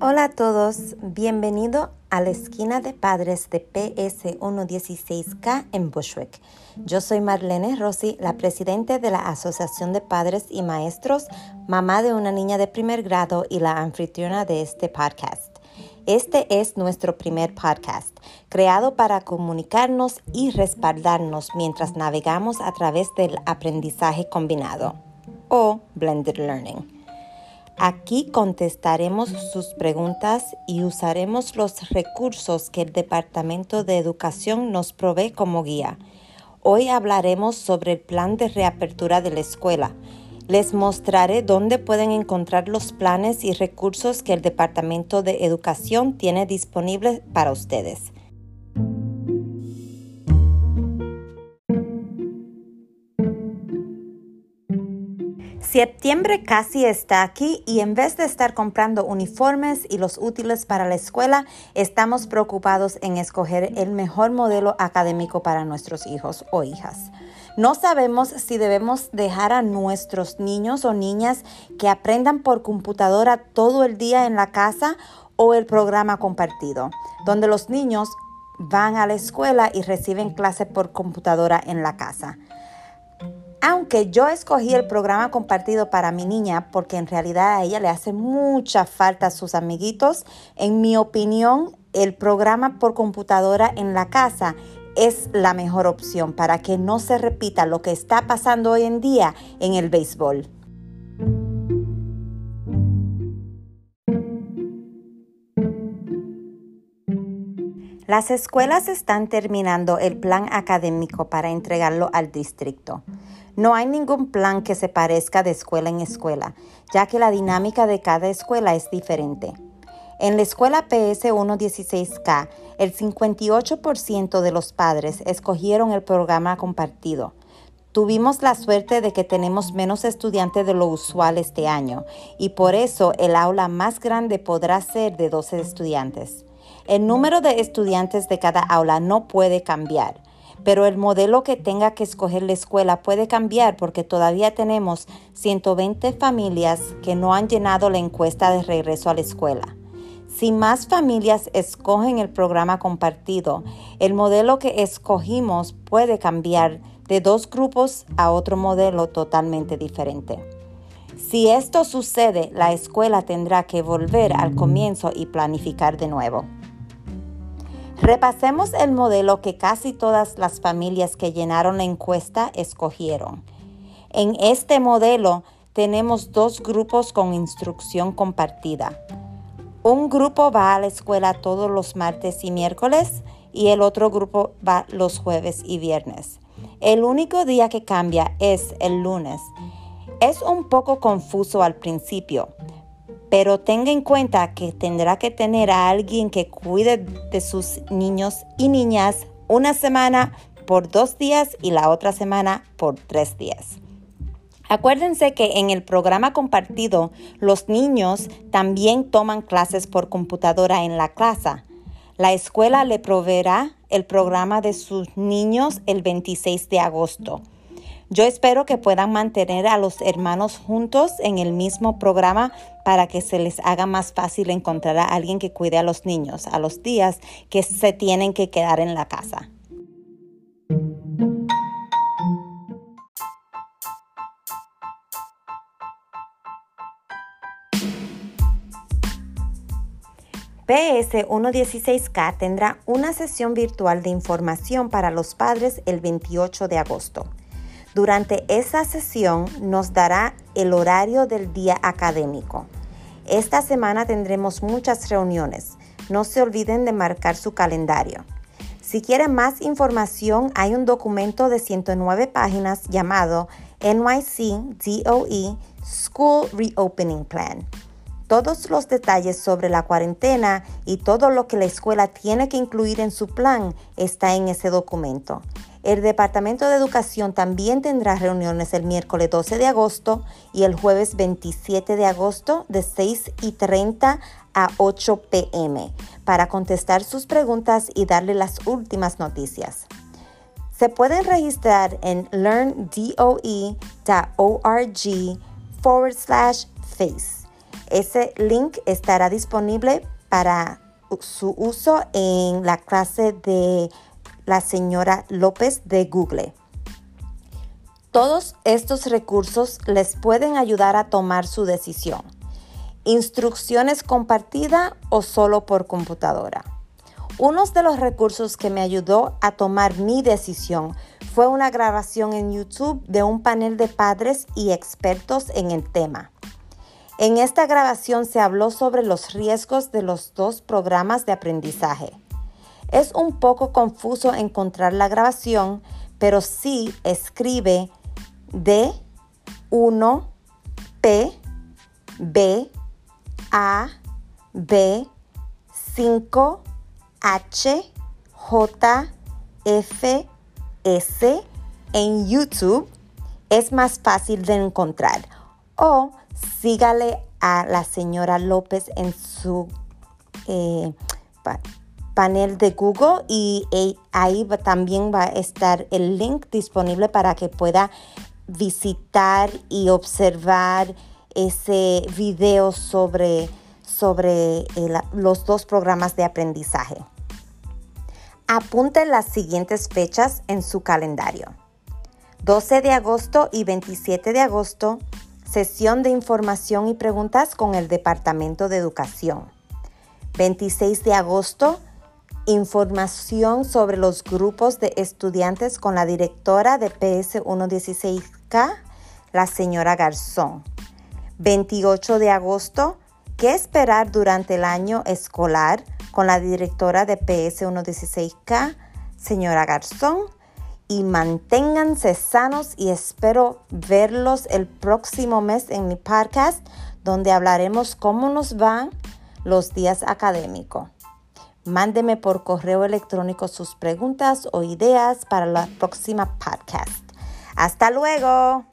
Hola a todos, bienvenido a la esquina de padres de PS 116K en Bushwick. Yo soy Marlene Rossi, la presidenta de la Asociación de Padres y Maestros, mamá de una niña de primer grado y la anfitriona de este podcast. Este es nuestro primer podcast, creado para comunicarnos y respaldarnos mientras navegamos a través del aprendizaje combinado o blended learning. Aquí contestaremos sus preguntas y usaremos los recursos que el Departamento de Educación nos provee como guía. Hoy hablaremos sobre el plan de reapertura de la escuela. Les mostraré dónde pueden encontrar los planes y recursos que el Departamento de Educación tiene disponibles para ustedes. Septiembre casi está aquí y en vez de estar comprando uniformes y los útiles para la escuela, estamos preocupados en escoger el mejor modelo académico para nuestros hijos o hijas. No sabemos si debemos dejar a nuestros niños o niñas que aprendan por computadora todo el día en la casa o el programa compartido, donde los niños van a la escuela y reciben clases por computadora en la casa. Aunque yo escogí el programa compartido para mi niña porque en realidad a ella le hace mucha falta a sus amiguitos, en mi opinión, el programa por computadora en la casa es la mejor opción para que no se repita lo que está pasando hoy en día en el béisbol. Las escuelas están terminando el plan académico para entregarlo al distrito. No hay ningún plan que se parezca de escuela en escuela, ya que la dinámica de cada escuela es diferente. En la escuela PS 116K, el 58% de los padres escogieron el programa compartido. Tuvimos la suerte de que tenemos menos estudiantes de lo usual este año y por eso el aula más grande podrá ser de 12 estudiantes. El número de estudiantes de cada aula no puede cambiar, pero el modelo que tenga que escoger la escuela puede cambiar porque todavía tenemos 120 familias que no han llenado la encuesta de regreso a la escuela. Si más familias escogen el programa compartido, el modelo que escogimos puede cambiar de dos grupos a otro modelo totalmente diferente. Si esto sucede, la escuela tendrá que volver al comienzo y planificar de nuevo. Repasemos el modelo que casi todas las familias que llenaron la encuesta escogieron. En este modelo tenemos dos grupos con instrucción compartida. Un grupo va a la escuela todos los martes y miércoles y el otro grupo va los jueves y viernes. El único día que cambia es el lunes. Es un poco confuso al principio, pero tenga en cuenta que tendrá que tener a alguien que cuide de sus niños y niñas una semana por dos días y la otra semana por tres días. Acuérdense que en el programa compartido los niños también toman clases por computadora en la casa. La escuela le proveerá el programa de sus niños el 26 de agosto. Yo espero que puedan mantener a los hermanos juntos en el mismo programa para que se les haga más fácil encontrar a alguien que cuide a los niños a los días que se tienen que quedar en la casa. PS 116K tendrá una sesión virtual de información para los padres el 28 de agosto. Durante esa sesión nos dará el horario del día académico. Esta semana tendremos muchas reuniones. No se olviden de marcar su calendario. Si quieren más información, hay un documento de 109 páginas llamado NYC DOE School Reopening Plan. Todos los detalles sobre la cuarentena y todo lo que la escuela tiene que incluir en su plan está en ese documento. El Departamento de Educación también tendrá reuniones el miércoles 12 de agosto y el jueves 27 de agosto de 6 y 30 a 8 pm para contestar sus preguntas y darle las últimas noticias. Se pueden registrar en learndoe.org forward slash face. Ese link estará disponible para su uso en la clase de la señora López de Google. Todos estos recursos les pueden ayudar a tomar su decisión. Instrucciones compartida o solo por computadora. Uno de los recursos que me ayudó a tomar mi decisión fue una grabación en YouTube de un panel de padres y expertos en el tema. En esta grabación se habló sobre los riesgos de los dos programas de aprendizaje. Es un poco confuso encontrar la grabación, pero sí escribe D, 1, P, B, A, B, 5, H, J, F, S en YouTube es más fácil de encontrar. O sígale a la señora López en su eh, panel de Google y ahí también va a estar el link disponible para que pueda visitar y observar ese video sobre, sobre eh, los dos programas de aprendizaje. Apunte las siguientes fechas en su calendario. 12 de agosto y 27 de agosto, sesión de información y preguntas con el Departamento de Educación. 26 de agosto, información sobre los grupos de estudiantes con la directora de PS 116K, la señora Garzón. 28 de agosto, ¿qué esperar durante el año escolar con la directora de PS 116K, señora Garzón? Y manténganse sanos y espero verlos el próximo mes en mi podcast donde hablaremos cómo nos van los días académicos. Mándeme por correo electrónico sus preguntas o ideas para la próxima podcast. Hasta luego.